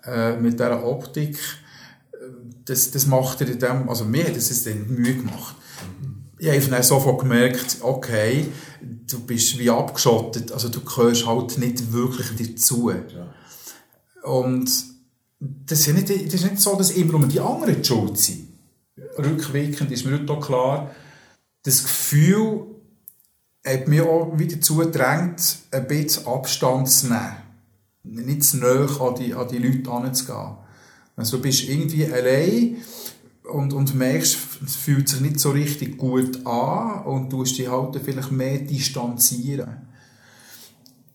äh, mit dieser Optik. Das, das macht dir in dem, also mir hat es dann Mühe gemacht. Ich habe dann sofort gemerkt, okay, du bist wie abgeschottet, also du gehörst halt nicht wirklich dazu. Ja. Und das ist, nicht, das ist nicht so, dass immer nur die anderen die schuld sind rückwirkend ist mir auch klar, das Gefühl hat mich auch wieder dazu gedrängt, ein bisschen Abstand zu nehmen. Nicht zu nahe an die, an die Leute heranzugehen. Also du bist irgendwie allein und, und merkst, es fühlt sich nicht so richtig gut an und du dich halt vielleicht mehr distanzieren.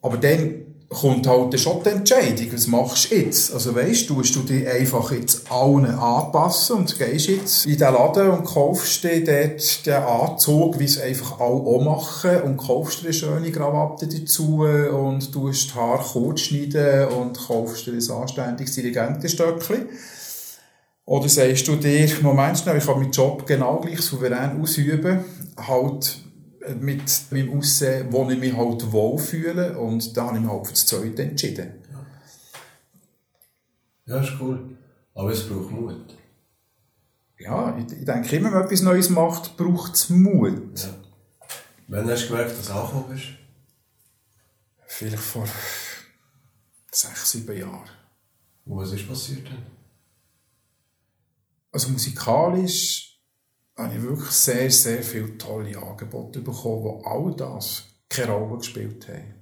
Aber dann kommt halt schon die Entscheidung, was machst du jetzt? Also weißt, tust du dich einfach jetzt allen anpassen und gehst jetzt in den Laden und kaufst dir dort den Anzug, wie es einfach alle auch machen und kaufst dir eine schöne Krawatte dazu und tust die Haare kurz schneiden und kaufst dir ein anständiges Dirigentenstöckchen. Oder sagst du dir, Moment schnell, ich kann meinen Job genau gleich souverän ausüben, halt mit meinem Aussehen, wo ich mich halt wohlfühle und da habe ich mich halt für das Zweite entschieden. Ja, ja ist cool. Aber es braucht Mut. Ja, ich, ich denke, immer wenn man etwas Neues macht, braucht es Mut. Ja. Wann hast du gemerkt, dass du angekommen bist? Vielleicht vor sechs, sieben Jahren. Und was ist passiert denn? Also musikalisch habe ich wirklich sehr, sehr viele tolle Angebote bekommen, wo all das keine Rolle gespielt haben.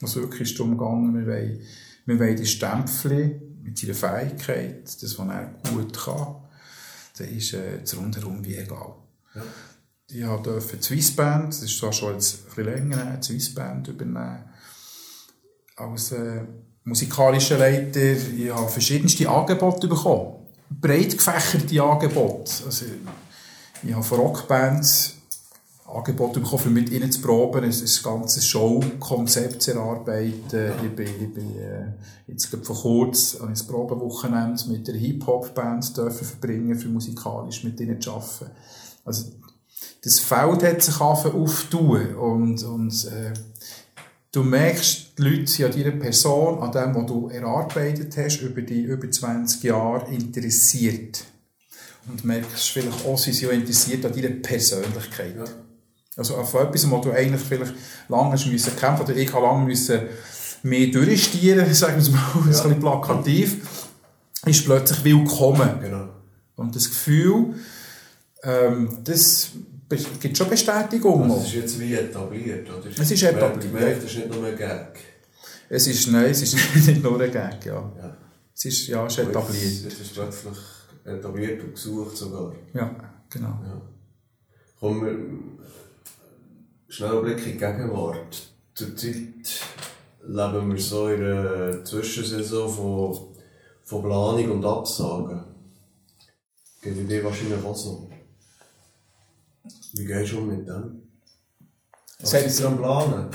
Also wirklich ist darum gegangen, wir wollen, wir wollen die Stempel mit seiner Fähigkeit, das, was er gut kann, dann ist äh, das rundherum wie egal. Ja. Ich durfte die Swissband, das ist zwar schon ein bisschen länger, die Swissband übernehmen, als äh, musikalischer Leiter. Ich habe verschiedenste Angebote bekommen breit gefächerte Angebote. Also, ich habe von Rockbands Angebote bekommen, um mit ihnen zu proben, ein, ein ganzes Showkonzept zu erarbeiten. Ich bin, ich bin äh, jetzt vor kurzem ein Probewochenende mit einer Hip-Hop-Band verbringen, für musikalisch mit ihnen zu arbeiten. Also, das Feld hat sich auftun und, und äh, Du merkst, die Leute sind an deiner Person, an dem, was du erarbeitet hast, über die über 20 Jahre interessiert. Und merkst vielleicht auch, sie sind interessiert an deiner Persönlichkeit. Ja. Also auf etwas, wo du eigentlich vielleicht lange hast müssen kämpfen oder ich habe lange müssen mehr durchstieren, sagen wir es mal, ja. ein bisschen plakativ, ist plötzlich willkommen. Genau. Und das Gefühl, ähm, das gibt schon Bestätigung. Also es ist jetzt wie etabliert, oder? Es ist etabliert. Man merkt, das ist nicht nur ein Gag. Es ist, nein, es ist nicht nur ein Gag, ja. Ja. Es ist, ja, es ist etabliert. ist es plötzlich etabliert und gesucht sogar. Ja, genau. Ja. Kommen wir schnell einen Blick in die Gegenwart. Zurzeit leben wir so in einer Zwischensaison von, von Planung und Absagen. Geht dir wahrscheinlich auch so. Wie gehst du mit dem? Was ist am Planen?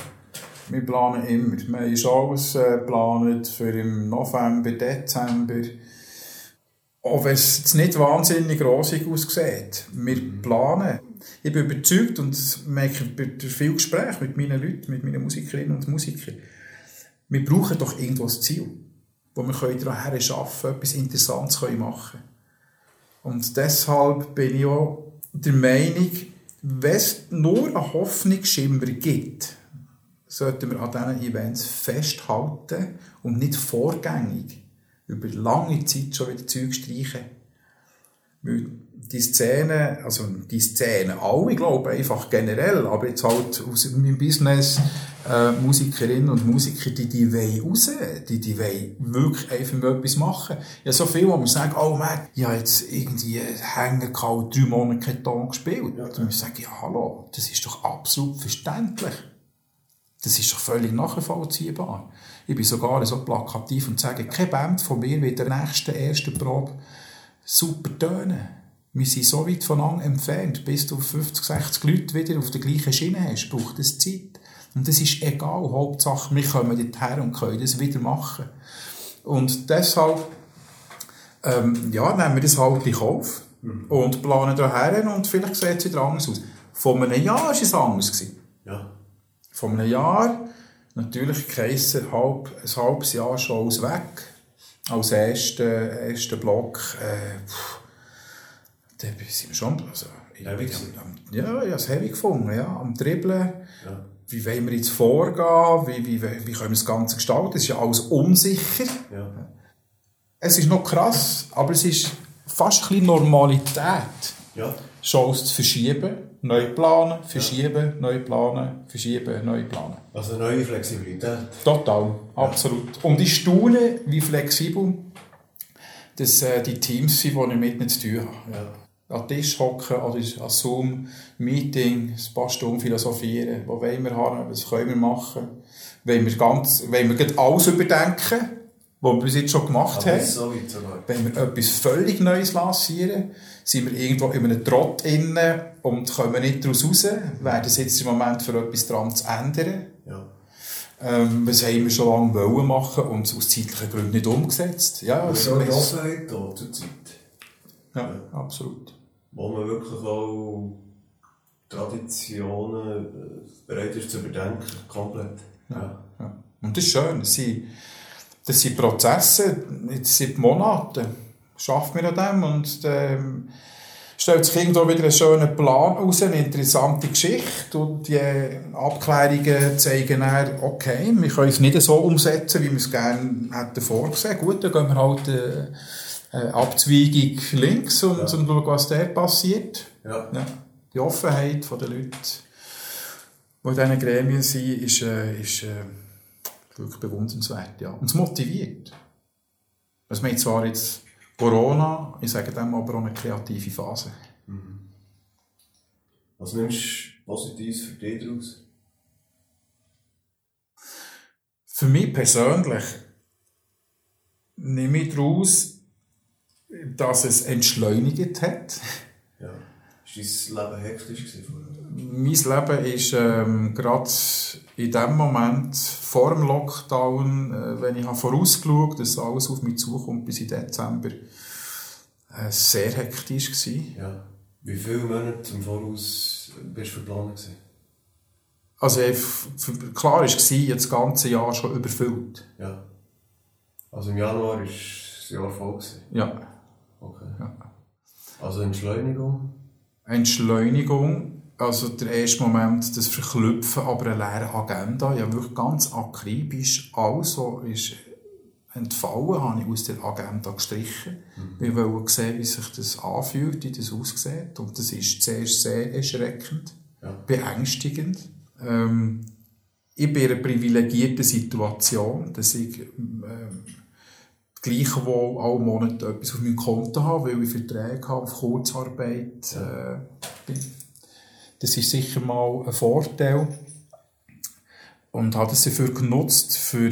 Wir planen immer. Wir haben Shows äh, geplant für im November, Dezember. Auch wenn es nicht wahnsinnig rosig aussieht. Wir planen. Ich bin überzeugt und das merke ich bei vielen Gesprächen mit meinen Leuten, mit meinen Musikerinnen und Musikern. Wir brauchen doch irgendwo ein Ziel, wo wir daran arbeiten können, etwas Interessantes machen können. Und deshalb bin ich auch der Meinung, wenn es nur einen Hoffnungsschimmer gibt, sollten wir an diesen Events festhalten und nicht vorgängig über lange Zeit schon wieder Zeug streichen. Weil die Szene, also die Szene, alle glauben einfach generell, aber jetzt halt aus meinem Business, äh, Musikerinnen und Musiker, die, die wollen raus, die, die wollen wirklich einfach etwas machen. Ja, so viel, wo man sagt, oh man, ich habe jetzt irgendwie hängen gehabt, drei Monate keinen Ton gespielt. Ja. Und wir sagen, ja hallo, das ist doch absolut verständlich. Das ist doch völlig nachvollziehbar. Ich bin sogar so plakativ und sage, keine Band von mir wird der nächsten ersten Probe super tönen. Wir sind so weit voneinander entfernt, bis du 50, 60 Leute wieder auf der gleichen Schiene hast, braucht es Zeit. Und das ist egal. Hauptsache, wir kommen dorthin und können das wieder machen. Und deshalb, ähm, ja, nehmen wir das halt in Kauf und planen daher und vielleicht sieht es wieder anders aus. Vor einem Jahr war es anders. Gewesen. Ja. Vor einem Jahr, natürlich geheissen, halb, ein halbes Jahr schon aus weg. Als erster erster Block, äh, pff, da sind wir schon, also, Heavy ich, ja, ich habe es heavy gefunden, ja, am Dribbeln. Ja. Wie wollen wir jetzt vorgehen? Wie, wie, wie können wir das Ganze gestalten? Es ist ja alles unsicher. Ja. Es ist noch krass, aber es ist fast ein bisschen Normalität. Ja. Shows zu verschieben, neu planen, verschieben, neu planen, verschieben, neu planen. Also neue Flexibilität. Total, absolut. Und ich staune, wie flexibel das, äh, die Teams sind, die ich mit zu tun habe. Ja. An den Tisch hocken oder an Zoom, Meeting, ein paar Stunden philosophieren. Wo wollen wir haben? Was können wir machen? Wollen wir, ganz, wollen wir alles überdenken, was wir bis jetzt schon gemacht Aber haben? so. Wenn wir etwas völlig Neues lancieren, sind wir irgendwo in einem Trott innen und kommen nicht daraus raus, wäre das jetzt der Moment für etwas dran zu ändern. Ja. Ähm, was haben wir schon lange wollen machen und aus zeitlichen Gründen nicht umgesetzt. Ja, Aber es so eine ist- Offenheit da zur Zeit. ja absolut. Wo man wirklich auch Traditionen äh, bereit ist zu überdenken. Komplett. Ja. Ja. Und das ist schön. Das sind, das sind Prozesse, jetzt seit Monaten schafft man an dem und ähm, stellt sich irgendwo wieder einen schönen Plan aus, eine interessante Geschichte und die Abklärungen zeigen dann, okay, wir können es nicht so umsetzen, wie wir es gerne hätten vorgesehen. Gut, dann gehen wir halt äh, äh, Abzweigung links und, Ja. und schauen, was da passiert. Ja. Ja. Die Offenheit der Leute, die in diesen Gremien sind, ist, äh, ist äh, wirklich bewundernswert. Ja. Und es motiviert. Das meint zwar jetzt Corona, ich sage dem aber auch eine kreative Phase. Was nimmst du Positives für dich daraus? Für mich persönlich nehme ich daraus, dass es entschleunigt hat. Ja. Ist dein Leben hektisch gewesen vorher? Mein Leben ist ähm, gerade in dem Moment vor dem Lockdown, äh, wenn ich habe vorausgeschaut dass alles auf mich zukommt bis in Dezember, äh, sehr hektisch gewesen. Ja. Wie viele Monate im Voraus bist du verplant gewesen? Also ich- klar war, das ganze Jahr schon überfüllt. Ja. Also im Januar war das Jahr voll. Gewesen. Ja. Also Entschleunigung? Entschleunigung, also der erste Moment, das Verklüpfen, aber eine leere Agenda. Ja, wirklich ganz akribisch alles, was ist entfallen, habe ich aus der Agenda gestrichen. Mhm. Ich wollte sehen, wie sich das anfühlt, wie das aussieht. Und das ist zuerst sehr erschreckend, ja. beängstigend. Ähm, ich bin in einer privilegierten Situation, dass ich ähm, gleichwohl alle Monate etwas auf meinem Konto habe, weil ich Verträge habe auf Kurzarbeit. Äh, das ist sicher mal ein Vorteil. Und habe das dafür genutzt, für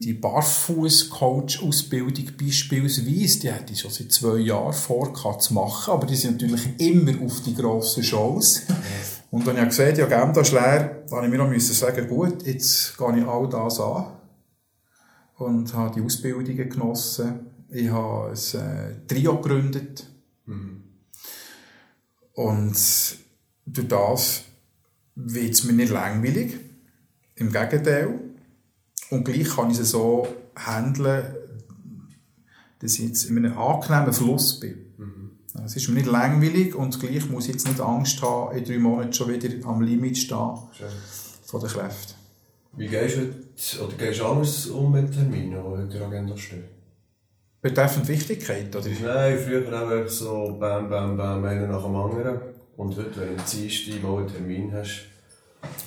die Barfuß-Coach-Ausbildung beispielsweise, die hätte ich schon seit zwei Jahren vor zu machen, aber die sind natürlich immer auf die grossen Shows. Und wenn ich gesehen die Agenda ist leer, dann ich mir noch sagen, gut, jetzt gehe ich all das an und habe die Ausbildungen genossen. Ich habe ein äh, Trio gegründet. Mhm. Und durch das wird es mir nicht langweilig. Im Gegenteil. Und gleich kann ich es so handeln, dass ich jetzt in einem angenehmen Fluss bin. Mhm. Es ist mir nicht langweilig und gleich muss ich jetzt nicht Angst haben, in drei Monaten schon wieder am Limit stehen Schön. von den Kräften. Wie gehst du oder gehst du anders um mit Terminen, die heute in der Agenda stehen? Betreffend Wichtigkeit, oder? Nein, früher einfach so bam, bam, bam, einer nach dem anderen. Und heute, wenn du am Dienstag mal einen Termin hast,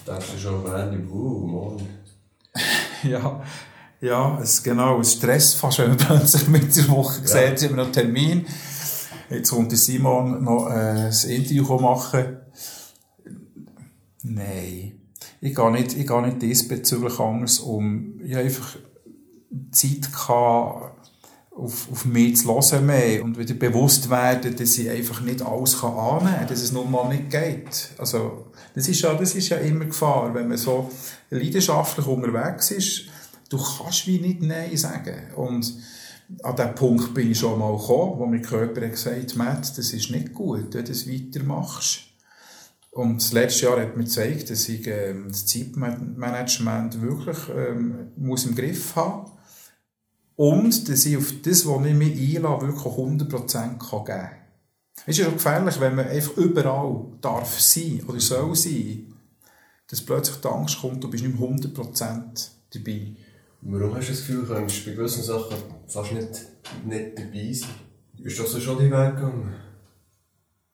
denkst du schon am Ende, uh, morgen. ja, ja, es genau, es Stress fast, wenn man plötzlich mit der Woche ja. sieht, sind wir noch einen Termin. Jetzt kommt der Simon noch äh, ein Interview machen. Nein ich gehe nicht, ich gehe nicht diesbezüglich anders um. Ich habe einfach Zeit auf, auf mich zu hören mehr und wieder bewusst werden, dass ich einfach nicht alles kann annehmen kann, dass es nun mal nicht geht. Also, das ist ja, das ist ja immer Gefahr, wenn man so leidenschaftlich unterwegs ist, du kannst wie nicht Nein sagen. Und an diesem Punkt bin ich schon mal gekommen, wo mein Körper gesagt hat, Matt, das ist nicht gut, wenn du das weitermachst. Und das letzte Jahr hat mir gezeigt, dass ich ähm, das Zeitmanagement wirklich ähm, muss im Griff haben und dass ich auf das, was ich mich einlasse, wirklich 100% kann geben kann. Es ist ja gefährlich, wenn man einfach überall darf sein oder soll sein, dass plötzlich die Angst kommt, du bist nicht mehr 100% dabei. Warum hast du das Gefühl, du könntest bei gewissen Sachen fast nicht, nicht dabei sein? Bist du so schon die Weg gegangen?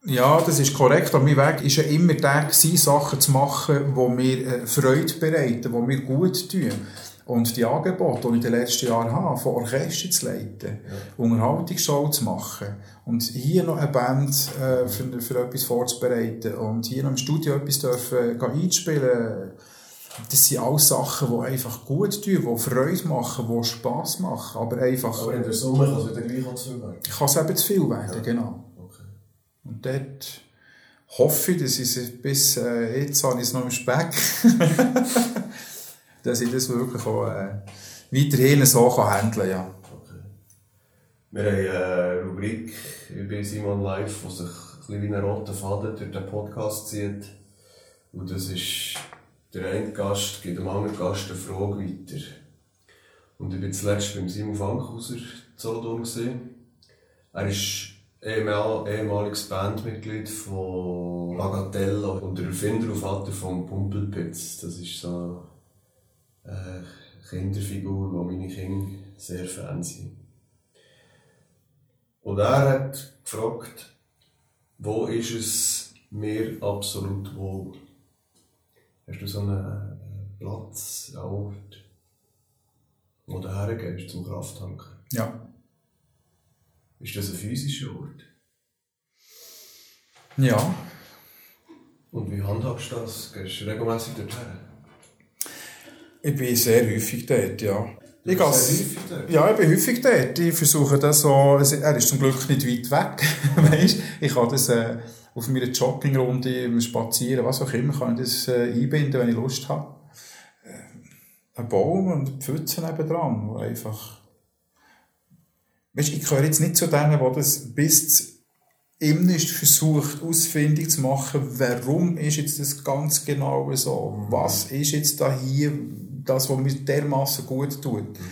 Ja, das ist korrekt. Aber mein Weg war ja immer der, gewesen, Sachen zu machen, die mir äh, Freude bereiten, die mir gut tun. Und die Angebote, die ich in den letzten Jahren habe, von Orchester zu leiten, ja. Unterhaltungsshow zu machen und hier noch eine Band äh, für, für etwas vorzubereiten und hier noch im Studio etwas dürfen, äh, einspielen, das sind alles Sachen, die einfach gut tun, die Freude machen, die Spass machen, aber einfach... Aber in der Summe kann es wieder gleich zu viel werden. Kann es eben zu viel werden, ja. genau. Und dort hoffe ich, dass ich es bis äh, jetzt habe ich es noch im Speck, dass ich das wirklich auch äh, weiterhin so kann handeln kann. Ja. Wir haben eine Rubrik bei Simon Live, die sich ein bisschen wie ein roter Faden durch den Podcast zieht. Und das ist, der eine Gast gibt dem anderen Gast eine Frage weiter. Und ich war zuletzt beim Simon Fankhauser Solothurn. Er ist ehemaliges Bandmitglied von Bagatella und der Erfinder und Vater von Pumpelpitz. Das ist so eine Kinderfigur, wo meine Kinder sehr Fan sind. Und er hat gefragt, wo ist es mir absolut wohl? Hast du so einen Platz, einen Ort, wo du hergehst zum Krafttanken? Ja. Ist das ein physischer Ort? Ja. Und wie handhabst du das? Gehst du regelmäßig dorthin? Ich bin sehr häufig dort, ja. Ich gehe häufig dort? Ja, ich bin häufig dort. Ich versuche das so, er ist zum Glück nicht weit weg, weißt? Ich kann das äh, auf meiner Joggingrunde, im Spazieren, was auch immer, kann ich das äh, einbinden, wenn ich Lust habe. Äh, ein Baum und eine Pfütze nebenan, wo einfach Weißt, ich gehöre jetzt nicht zu denen, die das bis ist versucht, ausfindig zu machen, warum ist jetzt das ganz genau so? Was ist jetzt da hier das, was mir dermaßen gut tut? Mhm.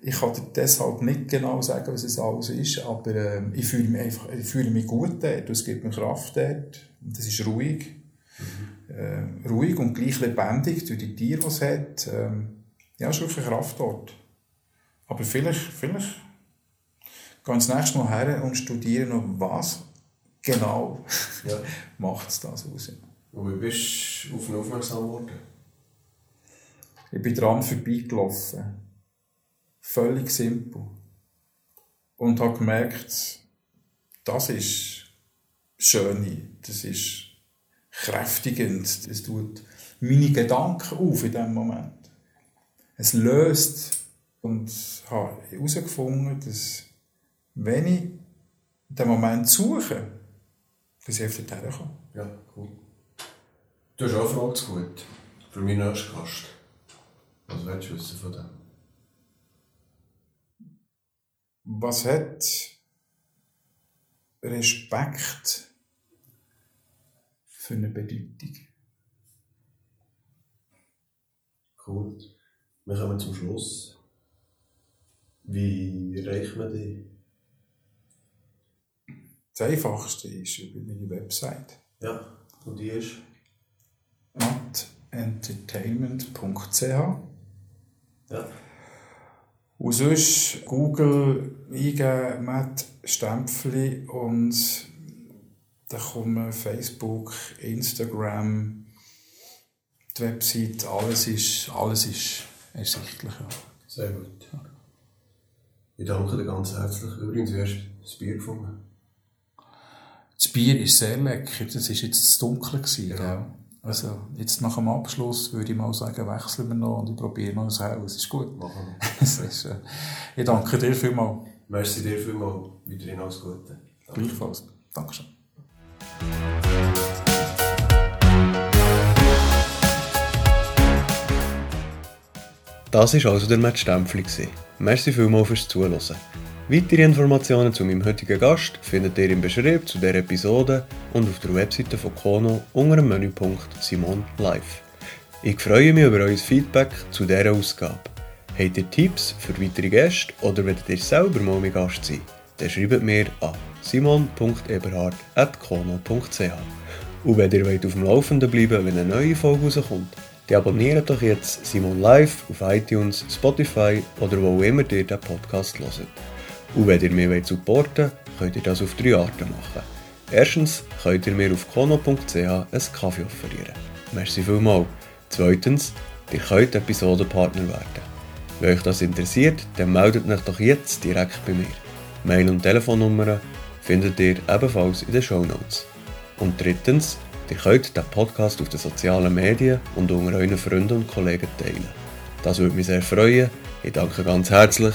Ich kann dir deshalb nicht genau sagen, was es alles ist, aber äh, ich fühle mich einfach, ich fühle mich gut dort, es gibt mir Kraft dort, und das ist ruhig. Mhm. Äh, ruhig und gleich lebendig durch die Tiere, die es hat. Ähm, ja, es ist wirklich Kraft dort. Aber vielleicht, vielleicht ich das nächste Mal her und studiere noch, was genau ja. macht es das aus. Und wie bist du auf ihn aufmerksam geworden? Ich bin dran vorbeigelaufen. Völlig simpel. Und habe gemerkt, das ist schön, das ist kräftigend, das tut meine Gedanken auf in diesem Moment. Es löst und habe herausgefunden, dass wenn ich den Moment suche, dass ich dorthin komme. Ja, cool. Du hast auch eine Frage zu gut für meinen nächsten Gast. Was willst du wissen von dem? Was hat Respekt für eine Bedeutung? Cool. Wir kommen zum Schluss. Wie erreicht man die? Das Einfachste ist über meine Website. Ja, und die ist? mattentertainment.ch Ja. Und sonst Google eingeben, Matt Stempfli und dann kommen Facebook, Instagram, die Website, alles ist, alles ist ersichtlich. Sehr gut. Ich danke dir ganz herzlich. Übrigens, wie hast du das Bier gefunden? Das Bier ist sehr lecker. Das war jetzt das Dunkle. Gewesen, ja. Also, jetzt nach dem Abschluss würde ich mal sagen, wechseln wir noch und ich probiere noch ein Haus. Ist gut. Machen wir. ist, äh, ich danke dir vielmals. Merci dir vielmals. Weiterhin alles Gute. Danke. Gleichfalls. Dankeschön. Das war also der Matt Stempfli. Merci vielmals fürs Zuhören. Weitere Informationen zu meinem heutigen Gast findet ihr im Beschrieb zu dieser Episode und auf der Webseite von Kono unter dem Menüpunkt Simon Live. Ich freue mich über euer Feedback zu dieser Ausgabe. Habt ihr Tipps für weitere Gäste oder wollt ihr selber mal mein Gast sein? Dann schreibt mir an simon.eberhard.kono.ch Und wenn ihr auf dem Laufenden bleiben wenn eine neue Folge rauskommt, dann abonniert doch jetzt Simon Live auf iTunes, Spotify oder wo immer ihr den Podcast hört. Und wenn ihr mich supporten wollt, könnt ihr das auf drei Arten machen. Erstens könnt ihr mir auf kono.ch einen Kaffee offerieren. Merci vielmals. Zweitens, ihr könnt Episodenpartner werden. Wenn euch das interessiert, dann meldet euch doch jetzt direkt bei mir. Mail- und Telefonnummern findet ihr ebenfalls in den Show Notes. Und drittens, ihr könnt den Podcast auf den sozialen Medien und unter euren Freunden und Kollegen teilen. Das würde mich sehr freuen. Ich danke ganz herzlich